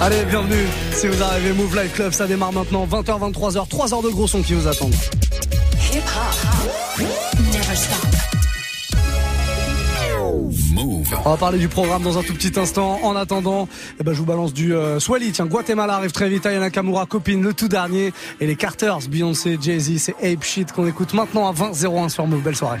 Allez, bienvenue. Si vous arrivez, Move Life Club, ça démarre maintenant. 20h, 23h, 3 heures de gros son qui vous attendent. Hip hop. Never stop. Move. On va parler du programme dans un tout petit instant. En attendant, eh ben, je vous balance du euh, Swally. Tiens, Guatemala arrive très vite. Ayana Kamura, copine, le tout dernier. Et les Carters, Beyoncé, Jay-Z, c'est Ape Shit qu'on écoute maintenant à 20h01 sur Move. Belle soirée.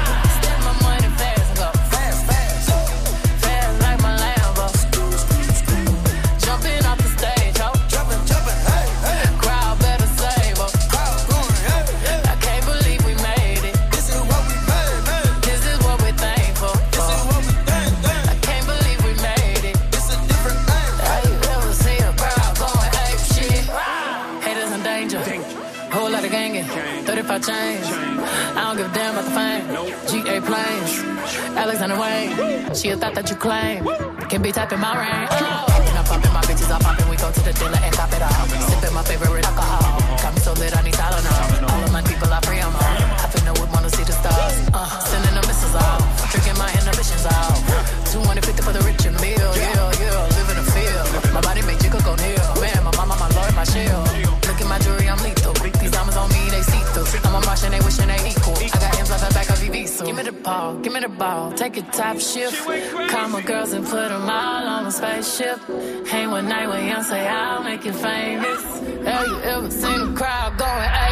Change. I don't give a damn about the fame. GA planes, Alexander Wayne. She a thought that you claim. Can be typing my range. Oh. I'm popping my bitches, I'm popping. We go to the dealer and top it off. Sipping my favorite alcohol. Got me so lit, I need Tylenol. So give me the ball, give me the ball. Take a top shift. Call my girls and put them all on a spaceship. Hang one night with young, say I'll make you famous. Have you ever seen a crowd going ape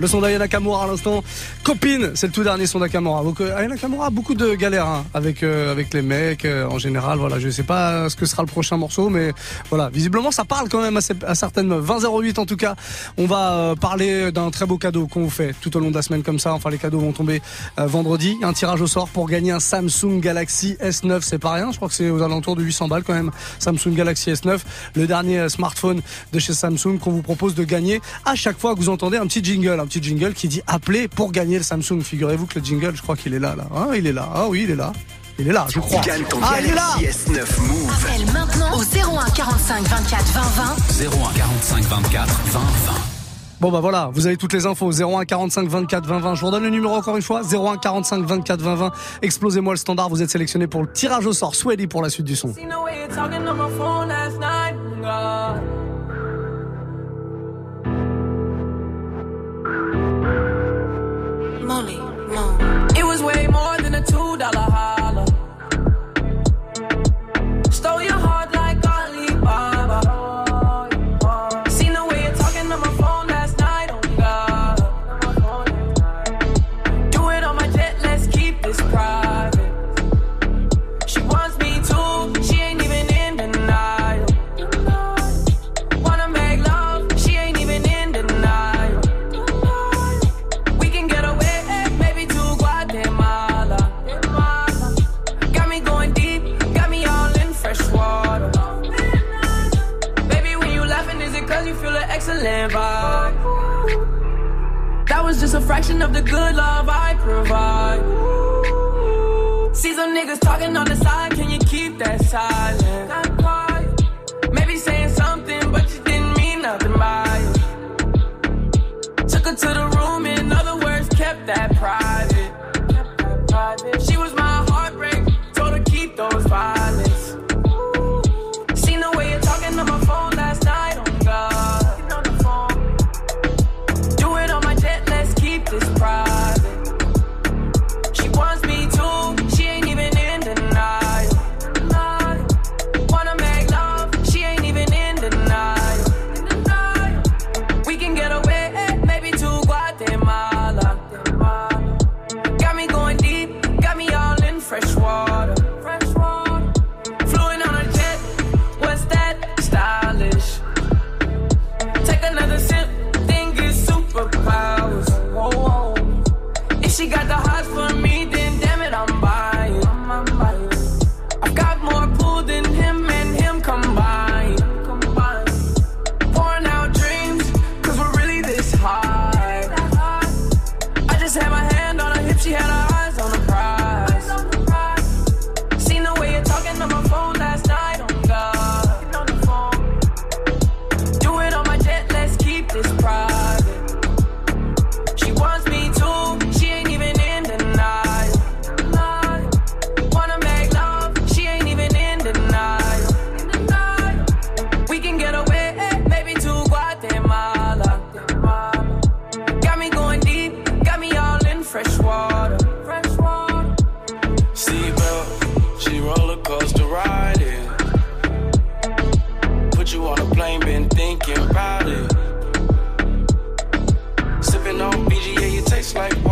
Le son d'Ayana Nakamura à l'instant. Copine, c'est le tout dernier son d'Akamura. Donc euh, Ayana Nakamura a beaucoup de galères hein, avec euh, avec les mecs euh, en général. Voilà, je sais pas ce que sera le prochain morceau, mais voilà, visiblement ça parle quand même à, certaines 20.08 en tout cas. On va parler d'un très beau cadeau qu'on vous fait tout au long de la semaine comme ça. Enfin, les cadeaux vont tomber vendredi. Un tirage au sort pour gagner un Samsung Galaxy S9. C'est pas rien. Je crois que c'est aux alentours de 800 balles quand même. Samsung Galaxy S9, le dernier smartphone de chez Samsung qu'on vous propose de gagner à chaque fois que vous entendez un petit jingle un petit jingle qui dit appelez pour gagner le Samsung. Figurez-vous que le jingle, je crois qu'il est là, là. Ah, il est là. Ah oui, il est là. Il est là, je crois. Gagne ton ah, il est là. S9 Move. Appelle maintenant au 01 45 24 20 20. 01 45 24 20 20. Bon bah voilà, vous avez toutes les infos 01 45 24 20 20. Je vous redonne le numéro encore une fois 01 45 24 20 20. Explosez-moi le standard, vous êtes sélectionné pour le tirage au sort. Swelly pour la suite du son. Money. It was way more than a two dollar holler. Fraction of the good love I provide. See some niggas talking on the side, like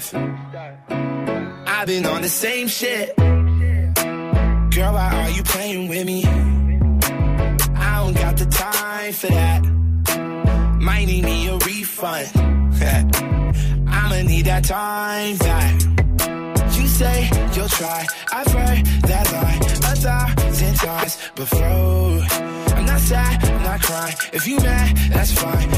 I've been on the same shit. Girl, why are you playing with me? I don't got the time for that. Might need me a refund. I'ma need that time back. You say you'll try. I've heard that lie a thousand times before. I'm not sad, I'm not crying. If you mad, that's fine.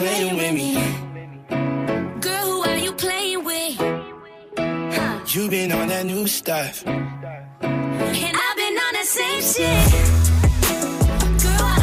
playing with me? Girl, who are you playing with? Huh. You been on that new stuff. And I've been on the same shit. Girl,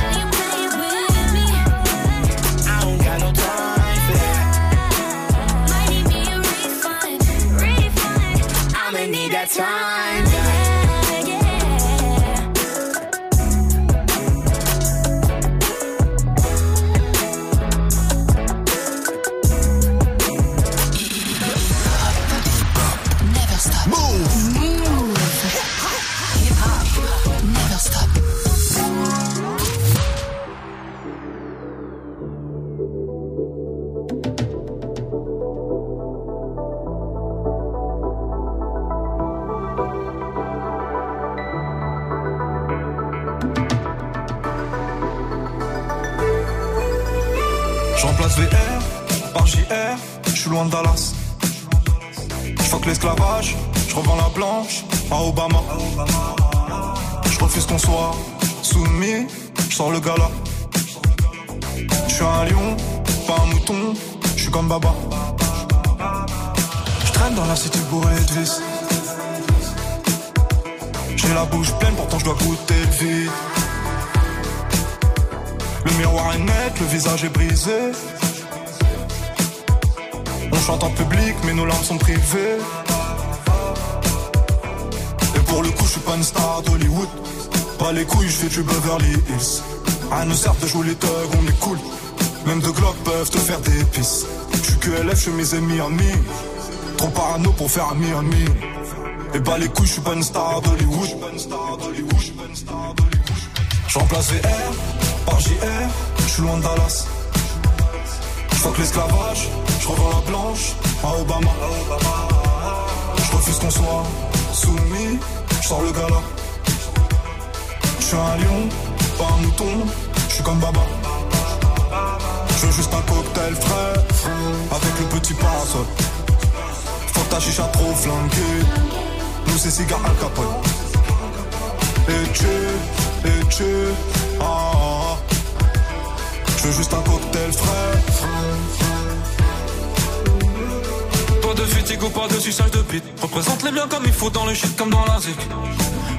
Obama. Je refuse qu'on soit soumis, je sors le gala. Je suis un lion, pas un mouton, je suis comme Baba. Je traîne dans la cité bourrée de vis. J'ai la bouche pleine, pourtant je dois goûter le vide. Le miroir est net, le visage est brisé. On chante en public, mais nos larmes sont privées. Pour le coup, je suis pas une star d'Hollywood. Pas les couilles, je fais du Beverly Hills. À nous sert de jouer les thugs, on est cool. Même deux glocks peuvent te faire des pisses. Je suis que LF, je mes amis. Trop parano pour faire ami ami. Et bah les couilles, je suis pas une star d'Hollywood. Je remplace VR par JR, je suis loin de Dallas. Je l'esclavage, je revends la blanche à Obama. Je refuse qu'on soit soumis, je sors le gala. Je suis un lion, pas un mouton, je suis comme Baba. Je veux juste un cocktail frais, avec le petit parasol. Faut ta chicha trop flanquée, nous c'est cigare Al Capone. Et tu et tu. Ah, ah. Je veux juste un cocktail frais. Fatigue ou pas de suçage de bite. Représente les biens comme il faut dans le shit comme dans la zik.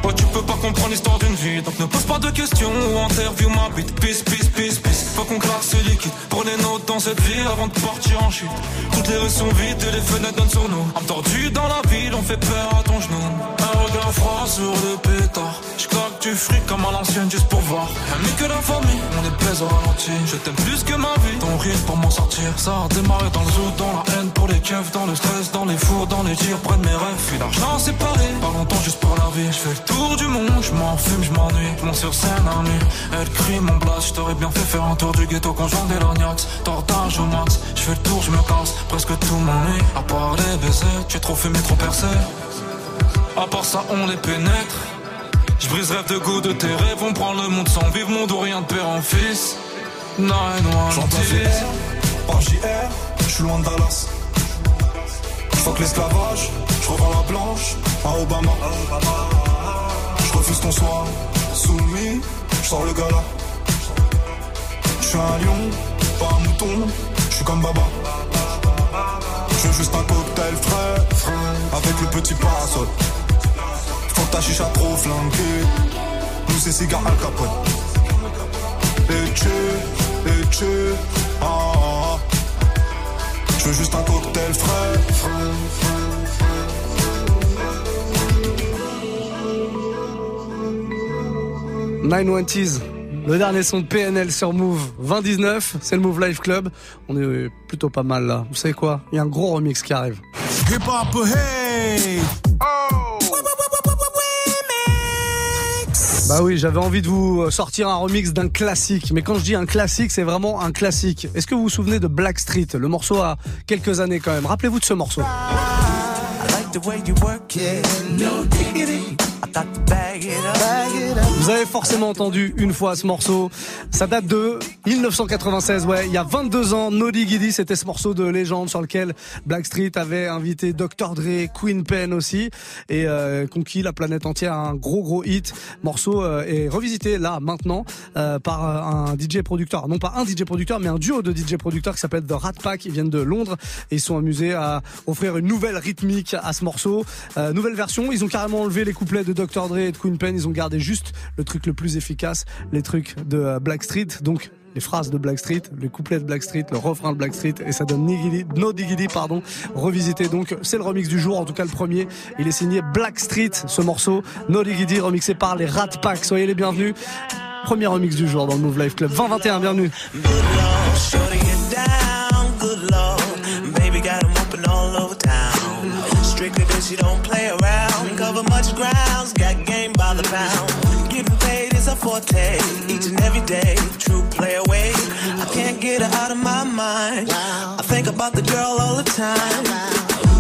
Ouais, tu peux pas comprendre l'histoire d'une vie, donc ne pose pas de questions ou interview ma bite. Peace, peace, peace, peace. Faut qu'on claque ce liquide. Prenez notes dans cette vie avant de partir en chute. Toutes les rues sont vides et les fenêtres donnent sur nous. Tordu dans la ville, on fait peur à ton genou. Un regard froid sur le pétard. J'claque du fric comme à l'ancienne juste pour voir. Mieux que la famille, on est au ralenti. Je t'aime plus que ma vie, ton rire pour m'en sortir. Ça a démarré dans le zoo, dans la haine pour les keufs, dans le stress, dans les fours, dans les tirs, près mes rêves. Puis l'argent séparé, pas longtemps juste pour la vie. Je fais le tour du monde, je fume, je m'ennuie. Je sur scène à nuit, elle crie mon blast. Je bien fait faire un tour du ghetto conjoint des lorgnax. Tortage au max, je fais le tour, je me casse. Presque tout m'ennuie, à part les baisers. Tu es trop fumé, trop percé. À part ça, on les pénètre. Je brise rêve de goût de tes rêves. On prend le monde sans vivre, monde ou rien de père en fils. Nine one J'entends JR, par JR, je suis loin de Dallas. J'fuck l'esclavage, je revends la planche à Obama. Je refuse qu'on soit soumis, je sors le gala. Je suis un lion, pas un mouton, je suis comme Baba. Je veux juste un cocktail frais, avec le petit parasol. Faut que ta chicha trop flanquée, nous c'est cigare Al Capone. Et tu, et tu, ah, ah, ah. Je veux juste un cocktail frais. 920s, le dernier son de PNL sur Move 2019, c'est le Move Life Club. On est plutôt pas mal là. Vous savez quoi? Il y a un gros remix qui arrive. Hip hop, hey! Bah oui, j'avais envie de vous sortir un remix d'un classique. Mais quand je dis un classique, c'est vraiment un classique. Est-ce que vous vous souvenez de Black Street Le morceau a quelques années quand même? Rappelez-vous de ce morceau. Vous avez forcément entendu une fois ce morceau. Ça date de 1996, ouais, il y a 22 ans. Noddy Giddy, c'était ce morceau de légende sur lequel Blackstreet avait invité Dr. Dre, Queen Pen aussi, et euh, conquis la planète entière. Un gros gros hit. Morceau euh, est revisité là maintenant euh, par un DJ producteur, non pas un DJ producteur, mais un duo de DJ producteurs qui s'appelle The Rat Pack. Ils viennent de Londres et ils sont amusés à offrir une nouvelle rythmique à ce morceau, nouvelle version. Ils ont carrément enlevé les couplets de Dr. Dre et de Queen Pen. Ils ont gardé juste le truc le plus efficace, les trucs de euh, Blackstreet. Donc les phrases de Blackstreet, les couplets de Blackstreet, le refrain de Blackstreet et ça donne Nigili, No Diggity, pardon, revisité. Donc c'est le remix du jour, en tout cas le premier. Il est signé Blackstreet, ce morceau, No Diggity, remixé par les Rat Pack. Soyez les bienvenus. Premier remix du jour dans le Move Life Club 2021, bienvenue. Strictly don't play around. Cover much grounds, got game by the pound. Forte, each and every day. True play away. I can't get her out of my mind. I think about the girl all the time.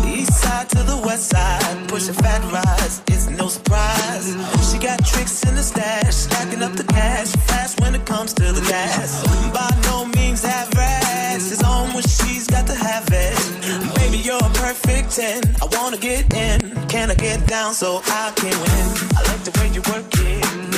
East side to the west side, pushing fat rides, it's no surprise. She got tricks in the stash, stacking up the cash, fast when it comes to the gas. By no means average, it's on when she's got to have it. Baby, you're a perfect 10. I wanna get in, can I get down so I can win? I like the way you work it,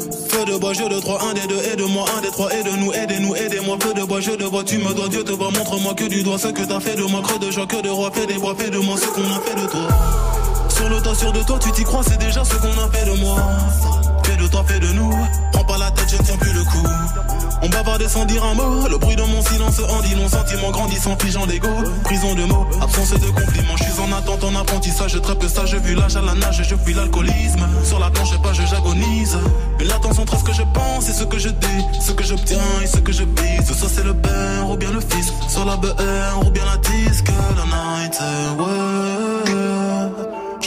Feu de bois, je de trois, un des deux, aide-moi, un des trois, aide-nous, aidez-nous, aidez-moi. Feu de bois, je de vois, tu me dois, Dieu te voit, montre-moi que du doigt ce que t'as fait de moi, creux de joie, que de roi, fais des bois, fais de moi ce qu'on a fait de toi. Sur le tas, sûr de toi, tu t'y crois, c'est déjà ce qu'on a fait de moi. Fais de toi, fais de nous, prends pas la tête, je tiens plus le coup. On bavarde sans dire un mot. Le bruit de mon silence en dit non. Sentiment grandissant, figeant d'ego. Prison de mots, absence de compliments. Je suis en attente, en apprentissage. Je trappe ça, je vu l'âge à la nage. Je fuis l'alcoolisme. Sur la planche, pas, je j'agonise. Mais l'attention entre ce que je pense et ce que je dis. Ce que j'obtiens et ce que je vise. Soit c'est le père ou bien le fils. Soit la BR ou bien la disque. La night, ouais.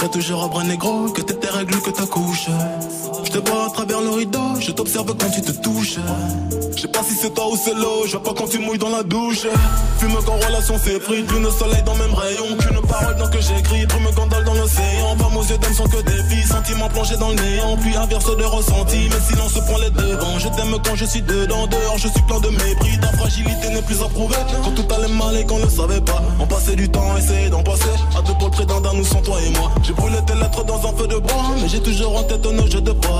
Serai toujours à bras négro, que t'es tes règles, que ta couche. Je te vois à travers le rideau, je t'observe quand tu te touches. Je sais pas si c'est toi ou c'est l'eau, je vois pas quand tu mouilles dans la douche. Fume quand relation s'effrite, lune soleil dans le même rayon. Qu'une parole dans que j'écris, brume gondole dans l'océan. Pas aux yeux d'âme sont que des filles, sentiments plongés dans le néant. Puis inverse de ressenti, mais silence prend les devants. Je t'aime quand je suis dedans, dehors je suis plein de mépris. Ta fragilité n'est plus à prouver. Quand tout allait mal et qu'on ne savait pas, on passait du temps, essayer d'en passer. À deux pôles près d'un nous sont toi et moi. J'ai brûlé tes lettres dans un feu de bois, mais j'ai toujours en tête nos jeux de bois.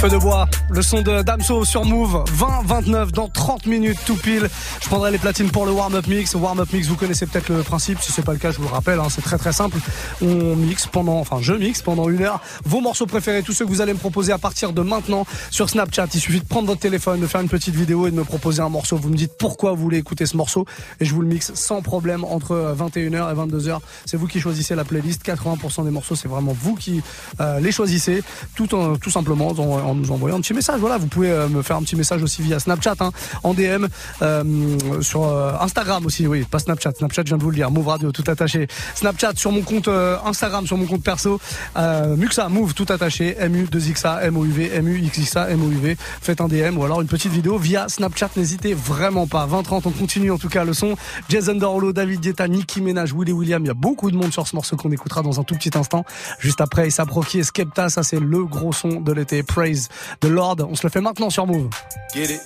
Feu de bois, le son de Damso sur Move, 20-29 dans 30 minutes tout pile. Je prendrai les platines pour le warm-up mix. Warm-up mix, vous connaissez peut-être le principe. Si c'est pas le cas, je vous le rappelle, hein, c'est très très simple. On mixe pendant, enfin je mixe pendant une heure vos morceaux préférés, tous ceux que vous allez me proposer à partir de maintenant sur Snapchat. Il suffit de prendre votre téléphone, de faire une petite vidéo et de me proposer un morceau. Vous me dites pourquoi vous voulez écouter ce morceau et je vous le mixe sans problème entre 21h et 22h. C'est vous qui choisissez la playlist. 80% des morceaux, c'est vraiment vous qui euh, les choisissez, tout, en, tout simplement en nous envoyant un petit message. Voilà, vous pouvez euh, me faire un petit message aussi via Snapchat, hein, en DM, euh, sur euh, Instagram aussi, oui, pas Snapchat. Snapchat, je viens de vous le dire, Move Radio, tout attaché. Snapchat sur mon compte Instagram, sur mon compte perso, Muxa, Move, tout attaché, MU2XA, MOUV, MUXXA, MOUV. Faites un DM ou alors une petite vidéo via Snapchat, n'hésitez vraiment pas. 20-30, on continue en tout cas le son. Jason Dorlo, David Guetta, Nicki Ménage, Willy William, il y a beaucoup de monde sur ce morceau qu'on écoutera dans un tout petit instant. Juste après, Issa Proki et Skepta, ça c'est le gros son de l'été. Praise de Lord. On se le fait maintenant sur Move. Get it?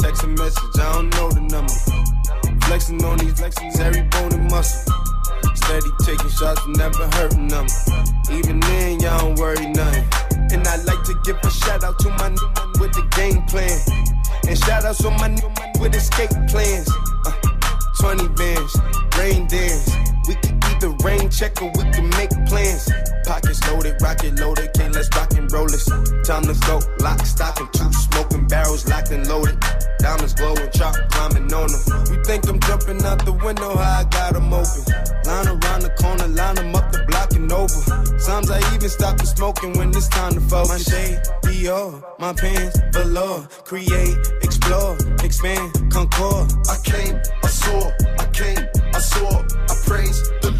Text a message, I don't know the number. Flexing on these every bone and muscle. Steady taking shots, never hurting them. Even then, y'all don't worry nothing. And I like to give a shout out to my new with the game plan. And shout out to my new with escape plans. Uh, 20 bands, rain dance. We can either rain check or we can make plans. Pockets loaded, rocket loaded, can't let's rock and roll this. Time to go, lock, stock, and two smoking barrels locked and loaded. Diamonds glowing, chop climbing on them. You think I'm jumping out the window, how I got them open. Line around the corner, line them up the block and over. Sometimes I even stop the smoking when it's time to focus. My shade, Dior, my pants, velour. Create, explore, expand, concord. I came, I saw, I came, I saw, I praise the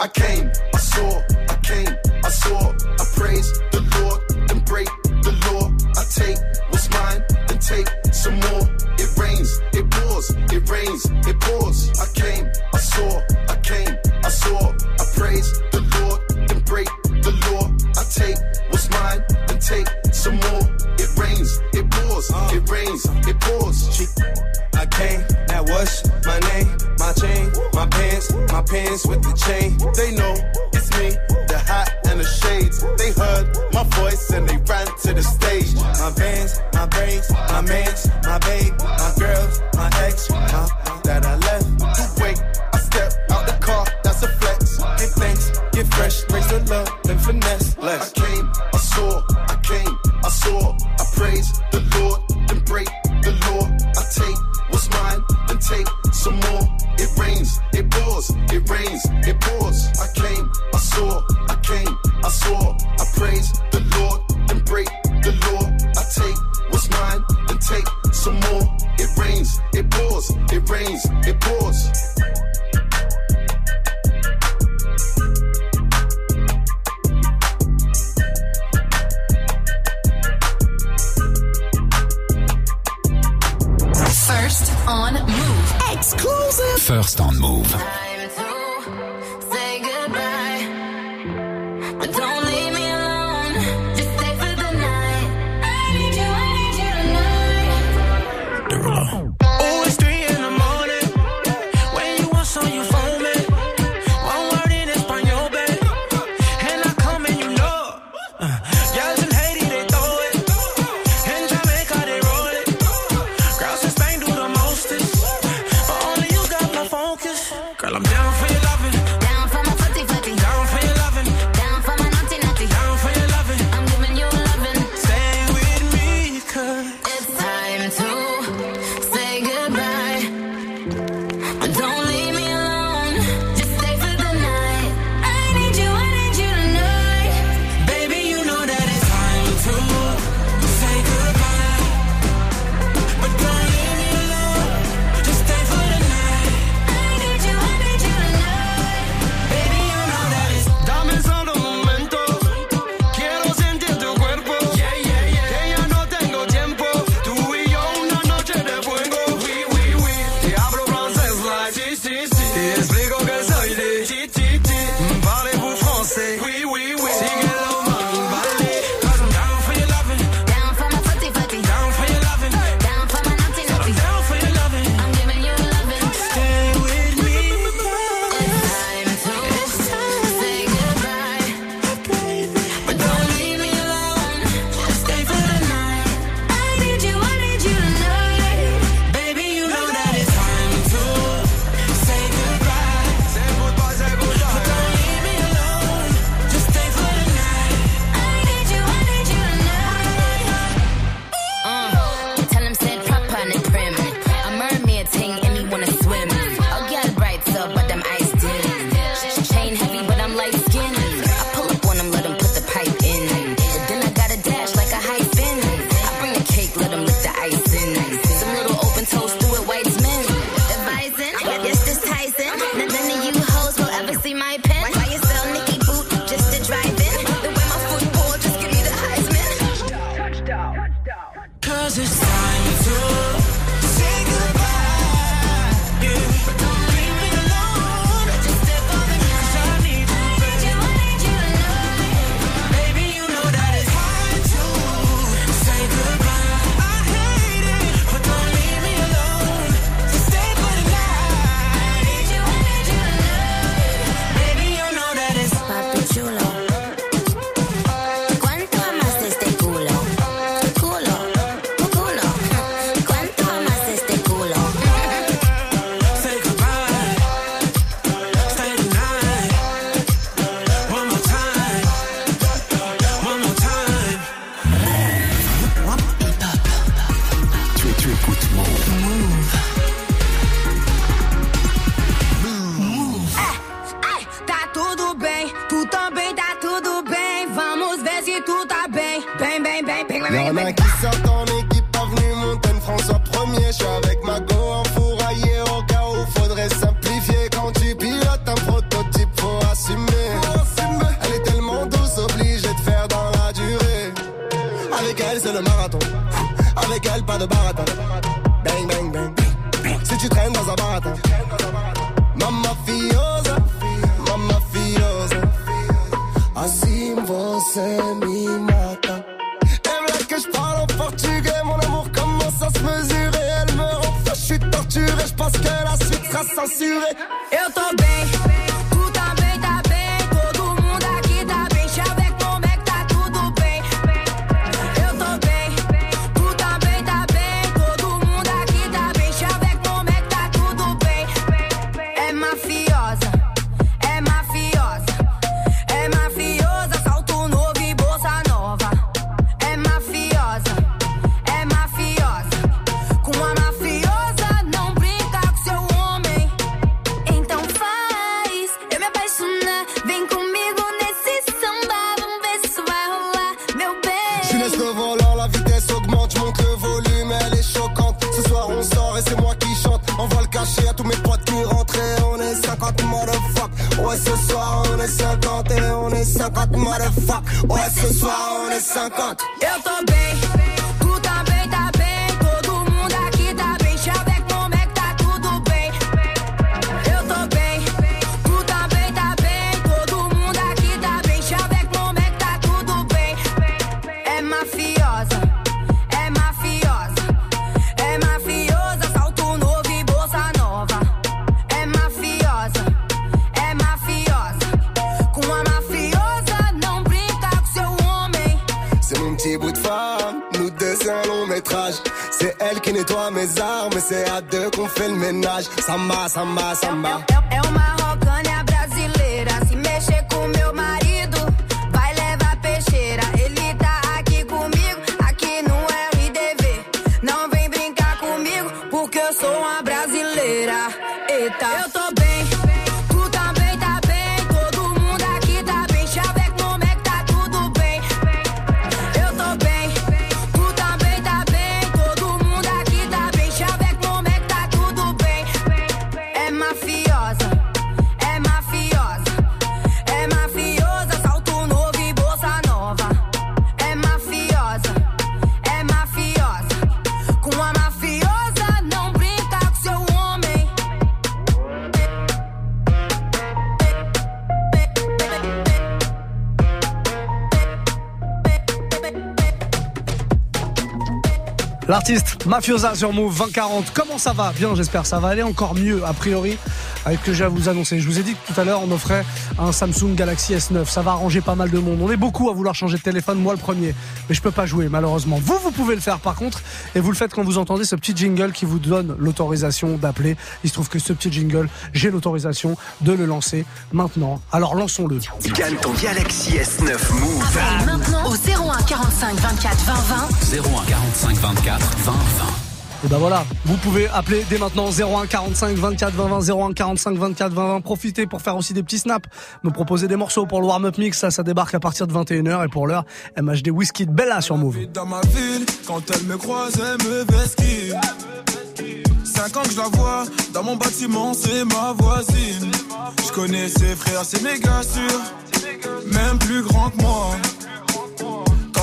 I came, I saw, Samba, samba, samba. L'artiste Mafiosa sur Move 2040. Comment ça va? Bien, j'espère. Ça va aller encore mieux, a priori, avec ce que j'ai à vous annoncer. Je vous ai dit que tout à l'heure, on offrait un Samsung Galaxy S9. Ça va arranger pas mal de monde. On est beaucoup à vouloir changer de téléphone, moi le premier. Mais je peux pas jouer, malheureusement. Vous, vous pouvez le faire par contre. Et vous le faites quand vous entendez ce petit jingle qui vous donne l'autorisation d'appeler. Il se trouve que ce petit jingle, j'ai l'autorisation de le lancer maintenant. Alors lançons-le. Gagne ton Galaxy S9 Move. Appelle maintenant au 01 45 24 20 20. 01 45 24 20 20. Et ben voilà, vous pouvez appeler dès maintenant 01 45 24 20 20 01 45 24 20 20. Profitez pour faire aussi des petits snaps, me proposer des morceaux pour le warm-up mix. Ça, ça débarque à partir de 21h. Et pour l'heure, MHD Whisky de Bella sur Move. Dans ma ville, quand elle me croise, elle me vesquille. Cinq ans que je la vois, dans mon bâtiment, c'est ma voisine. Je connais ses frères, c'est même plus grand que moi.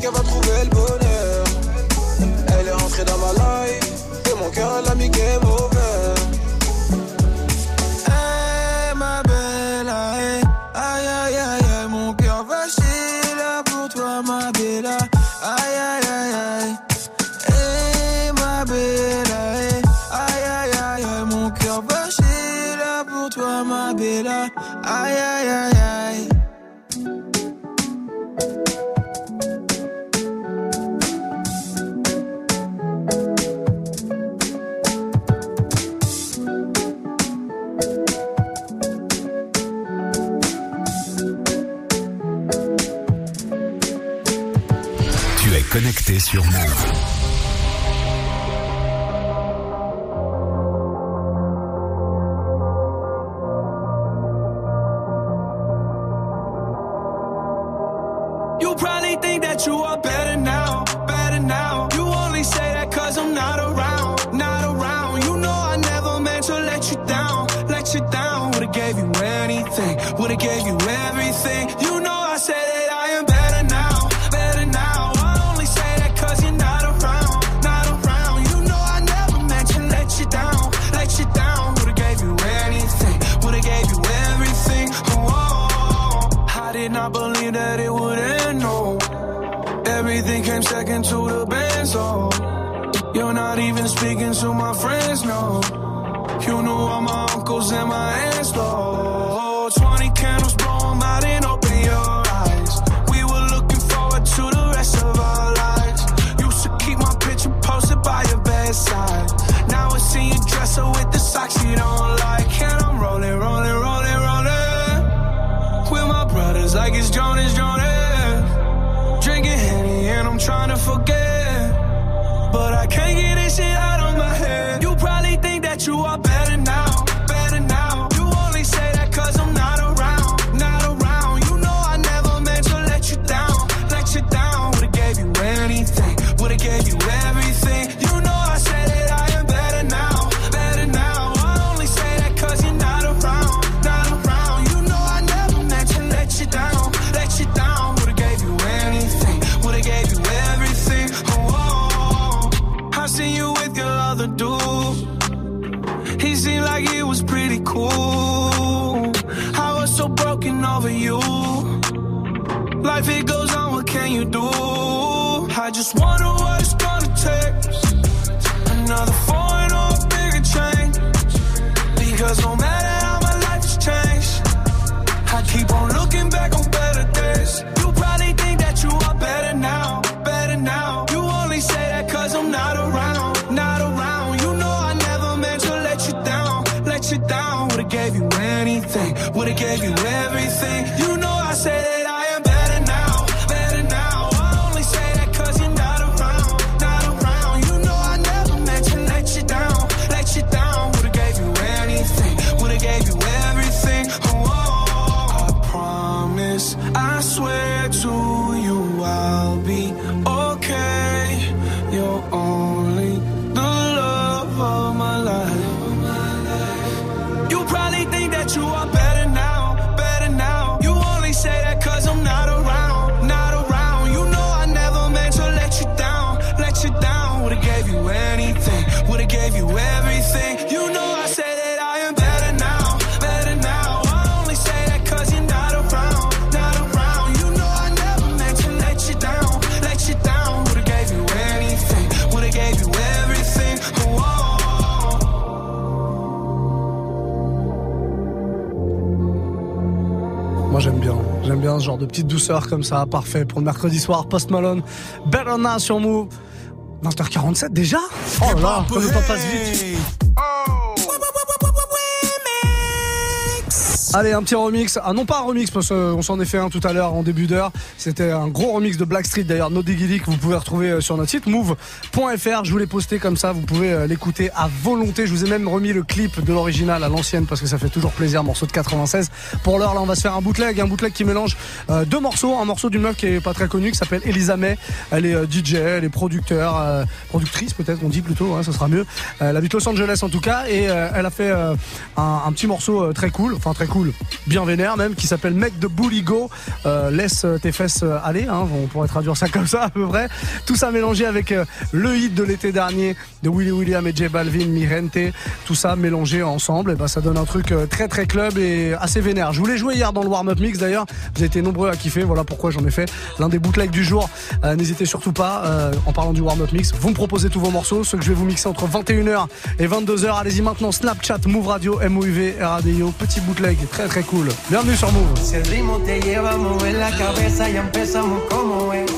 qu'elle va trouver le bonheur. Elle est rentrée dans ma life Et mon cœur elle a mis game over Hey ma belle aïe Aïe aïe aïe Mon cœur va là pour toi ma belle Aïe aïe aïe aïe. Hey ma belle aïe Aïe aïe aïe Mon cœur va là pour toi ma belle aïe aïe aïe connecté sur Move. Life it goes on, what can you do? I just wonder what it's gonna take. Another foreign or a bigger change. Because no matter petite douceur comme ça, parfait pour le mercredi soir. Post Malone, Better Now sur Move. 20h47 déjà? Oh là comme le temps passe vite. Allez, un petit remix. Ah non, pas un remix, parce qu'on s'en est fait un tout à l'heure en début d'heure. C'était un gros remix de Blackstreet, d'ailleurs, No que vous pouvez retrouver euh, sur notre site move.fr. Je vous l'ai posté comme ça, vous pouvez euh, l'écouter à volonté. Je vous ai même remis le clip de l'original à l'ancienne, parce que ça fait toujours plaisir, morceau de 96. Pour l'heure, là, on va se faire un bootleg, un bootleg qui mélange euh, deux morceaux. Un morceau d'une meuf qui est pas très connue, qui s'appelle Elisa May. Elle est DJ, elle est producteur, productrice peut-être, on dit plutôt, hein, ça sera mieux. elle habite Los Angeles en tout cas, et elle a fait un, petit morceau très cool, enfin très cool, bien vénère même, qui s'appelle Mec de Bully Go. Euh, laisse tes fesses euh, aller, hein, on pourrait traduire ça comme ça à peu près. Tout ça mélangé avec euh, le hit de l'été dernier de Willy William et J Balvin, Mirente. Tout ça mélangé ensemble, et ben ça donne un truc euh, très très club et assez vénère. Je voulais jouer hier dans le warm-up mix d'ailleurs. Vous avez été nombreux à kiffer, voilà pourquoi j'en ai fait l'un des bootlegs du jour. Euh, N'hésitez surtout pas, euh, en parlant du warm-up mix, vous me proposez tous vos morceaux, ceux que je vais vous mixer entre 21h et 22h. Allez-y maintenant, Snapchat, Move Radio, MOUV, RADIO, petit bootleg, très très cool. Bienvenue sur Move. Si el ritmo te lleva a mover la cabeza, ya empezamos como es.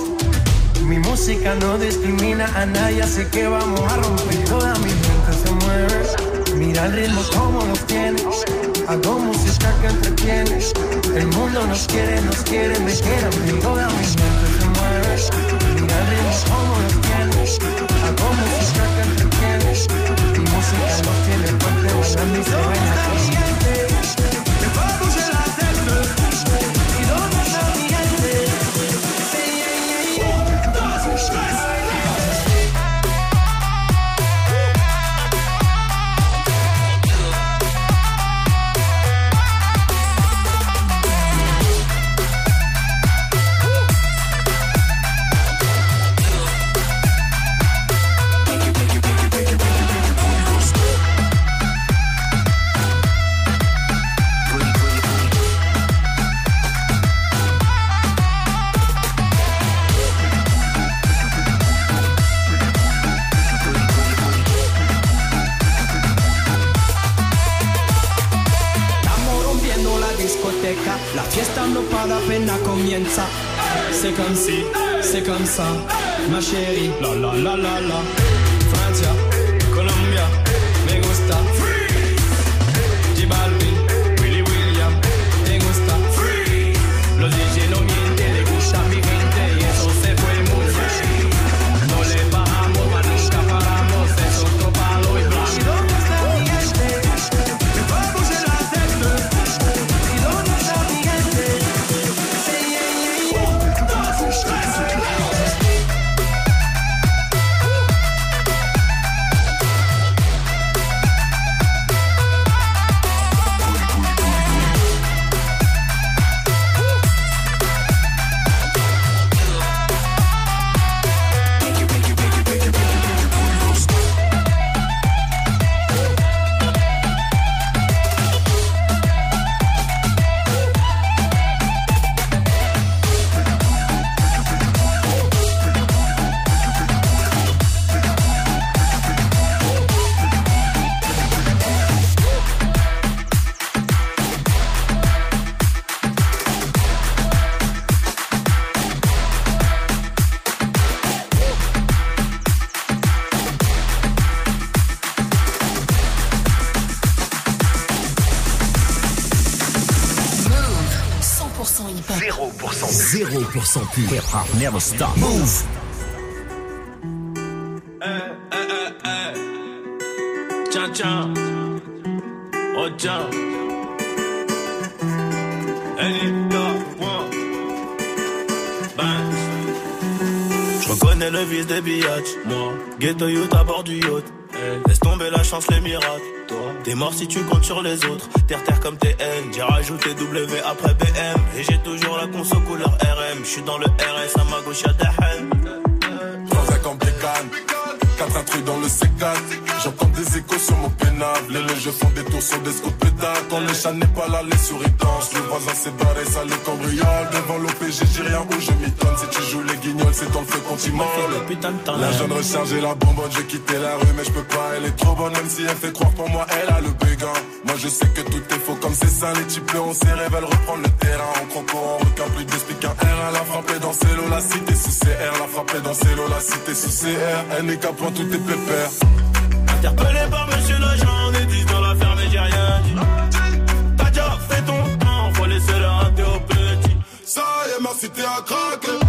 Mi música no discrimina a nadie, así que vamos a romper. Toda mi gente se mueve. Mira el ritmo como lo tienes. Hago música que entretiene. El mundo nos quiere, nos quiere, me quiere. Toda mi gente se mueve. Mira el ritmo como lo tienes. Hago música que entretiene. Mi música nos tiene fuerte, bailando y se chérie, la la la la 0%. 0% pur. Hip hop never stop. Move. Tiens, tiens. Oh, tiens. Anita, one. Bang. Je reconnais le vice des biatchs. Moi, ghetto youth à bord du yacht. Laisse tomber la chance, les miracles. T'es mort si tu comptes sur les autres. Terre, terre comme TN. J'ai rajouté W après BM. Et j'ai toujours la conso couleur RM. J'suis dans le RS, à ma gauche y'a Dahan. Transac en bécane, quatre intrus dans le C4. J'entends des échos sur mon pénable. Les légers font des tours sur des scouts pétards. Quand le chat n'est pas là, les souris dansent. Le voisin s'est barré, ça les cambriole. Devant l'OPG, j'ai rien où je m'y donne. Si tu joues les guignols, c'est dans le feu qu'on t'y molle. La jeune rechargée, la bonbonne, j'ai quitté la rue, mais je peux pas. Elle est trop bonne, même si elle fait croire pour moi, elle a le béguin. Moi, je sais que tout est faux comme c'est ça. Les types on s'est veulent reprendre le terrain. En croco, en requin, plus d'explique un R. Elle a frappé dans Célo, la cité sous CR. La frappé dans Célo, la cité sous CR. Elle n'est qu'à point, tout est pépère. Interpellé par monsieur l'agent, des 10 dans l'affaire, mais j'ai rien dit. T'as déjà fait ton temps, faut laisser le rater au petit. Ça y est, ma cité a craqué.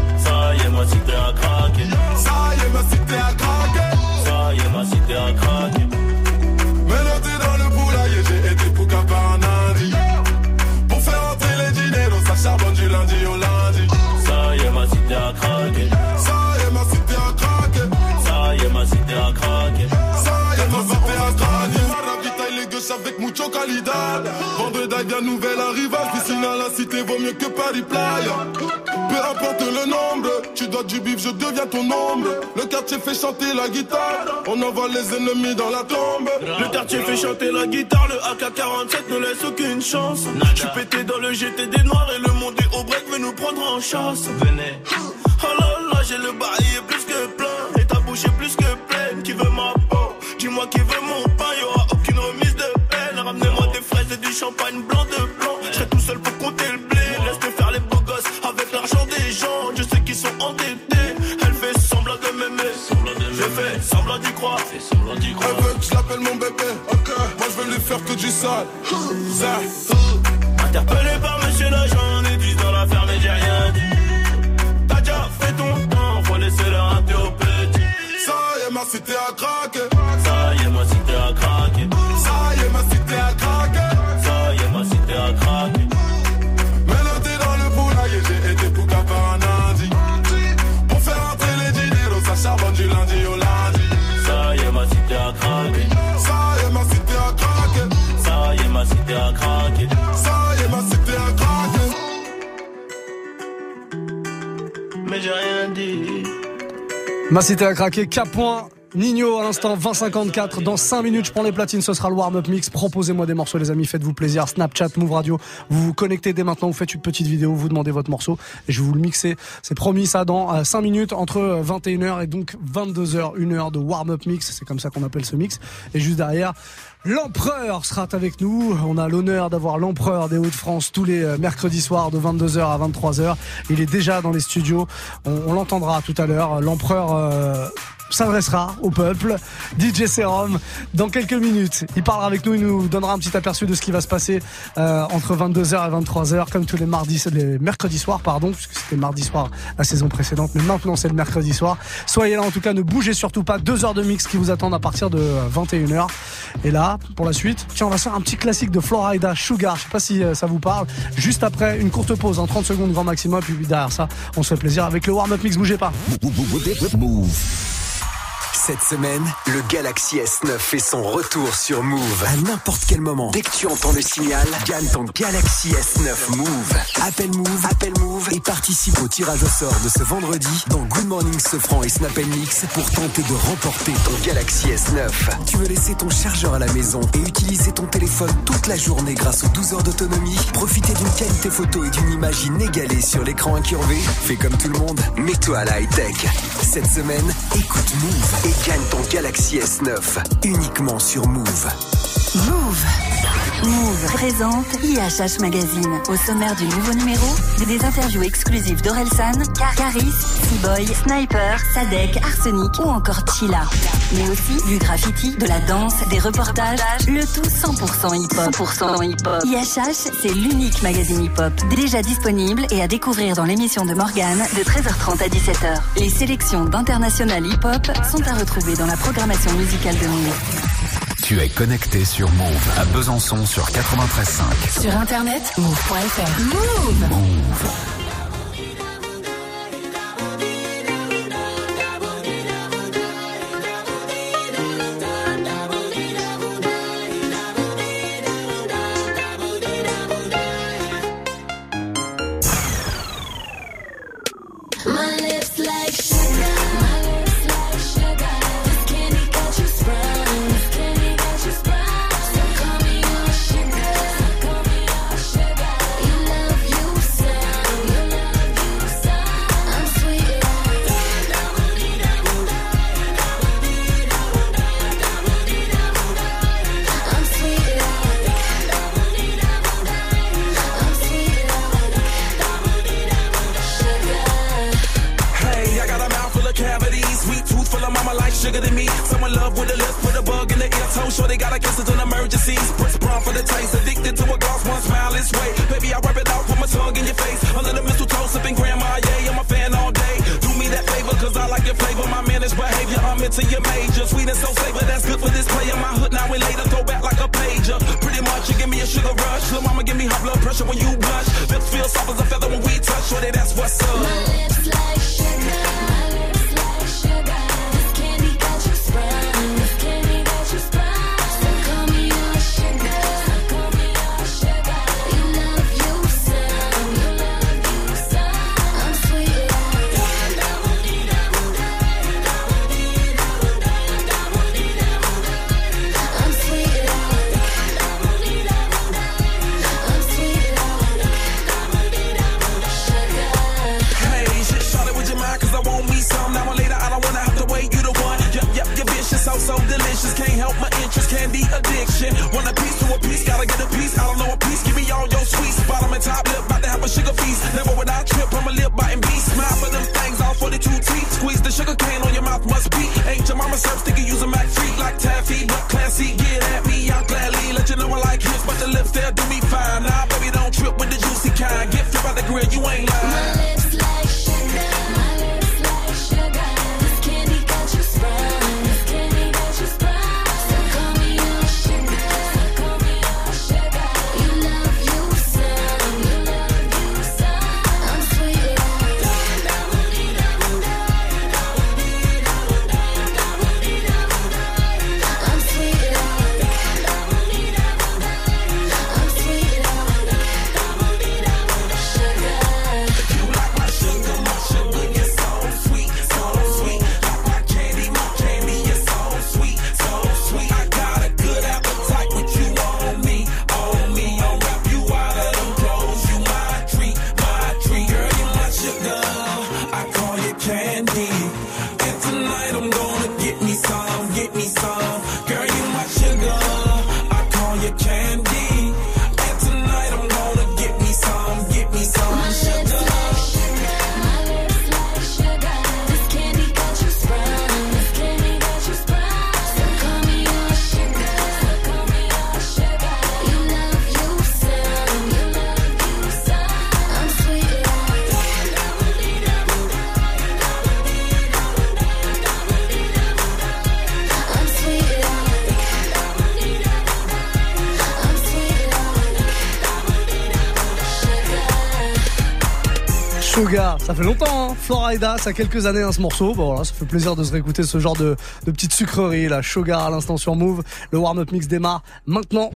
Gauches avec mucho calidad. Vendredi, bien nouvel arrivage. Piscine à la cité vaut mieux que Paris Playa. Peu importe le nombre, tu dois du bif, je deviens ton ombre. Le quartier fait chanter la guitare. On envoie les ennemis dans la tombe. Le quartier fait chanter la guitare, le AK-47 ne laisse aucune chance. Je suis pété dans le GT des noirs et le monde est au break veut nous prendre en chasse. Venez. Champagne blanc de blanc. Je tout seul pour compter le blé. Laisse-le faire les beaux gosses avec l'argent des gens. Je sais qu'ils sont endettés. Elle fait semblant de m'aimer. Je fais semblant d'y croire. Elle veut que je l'appelle mon bébé. Ok. Moi je veux lui faire que du sale. Interpellé par monsieur l'agent, des 10 dans l'affaire, mais j'ai rien dit. T'as déjà fait ton temps, faut laisser le rater au petit. Ça y est, ma cité a craqué. Ma cité a craqué, K point. Nino à l'instant 2054 dans 5 minutes je prends les platines ce sera le warm-up mix. Proposez-moi des morceaux les amis faites-vous plaisir. Snapchat Move Radio vous vous connectez dès maintenant vous faites une petite vidéo vous demandez votre morceau et je vais vous le mixer. C'est promis ça dans 5 minutes entre 21h et donc 22h une heure de warm-up mix. C'est comme ça qu'on appelle ce mix. Et juste derrière L'empereur sera avec nous. On a l'honneur d'avoir l'empereur des Hauts-de-France tous les mercredis soirs de 22h à 23h. Il est déjà dans les studios. On, on l'entendra tout à l'heure. L'empereur euh, s'adressera au peuple. DJ Serum dans quelques minutes. Il parlera avec nous, il nous donnera un petit aperçu de ce qui va se passer euh, entre 22h et 23h, comme tous les mardis, les mercredis soirs, pardon, puisque c'était mardi soir la saison précédente, mais maintenant c'est le mercredi soir. Soyez là en tout cas, ne bougez surtout pas. Deux heures de mix qui vous attendent à partir de 21h. Et là, pour la suite, tiens, on va faire un petit classique de Florida Sugar. Je sais pas si euh, ça vous parle. Juste après, une courte pause en 30 secondes grand maximum, puis derrière ça, on se fait plaisir avec le warm-up mix. Bougez pas. Cette semaine, le Galaxy S9 fait son retour sur Move. À n'importe quel moment, dès que tu entends le signal, gagne ton Galaxy S9 Move. Appelle Move, appelle Move et participe au tirage au sort de ce vendredi dans Good Morning Sofran et Snap Mix pour tenter de remporter ton Galaxy S9. Tu veux laisser ton chargeur à la maison et utiliser ton téléphone toute la journée grâce aux 12 heures d'autonomie? Profiter d'une qualité photo et d'une image inégalée sur l'écran incurvé Fais comme tout le monde, mets-toi à la high-tech. Cette semaine, écoute Move gagne ton Galaxy S9 uniquement sur Move. Move. Move présente IHH Magazine. Au sommaire du nouveau numéro, des interviews exclusives d'Orelsan, Caris, Seaboy, Sniper, Sadek, Arsenic ou encore Chila. Mais aussi du graffiti, de la danse, des reportages, le tout 100% hip-hop. 100% hip-hop. IHH, c'est l'unique magazine hip-hop. Déjà disponible et à découvrir dans l'émission de Morgane de 13h30 à 17h. Les sélections d'international hip-hop sont à retrouver dans la programmation musicale de Move. Tu es connecté sur Move à Besançon sur 93.5. Sur internet, move.fr. Move. Move. Sugar cane on your mouth, must be. Ain't your mama serve sticky, use a Mac treat like taffy. But classy, get at me, I'll gladly let you know I like hips, but the lips there do me fine. Nah, Ça fait longtemps, hein Florida, ça a quelques années hein, ce morceau. Bon voilà, ça fait plaisir de se réécouter ce genre de, de petite sucrerie, là. Sugar à l'instant sur Move. Le warm-up mix démarre maintenant.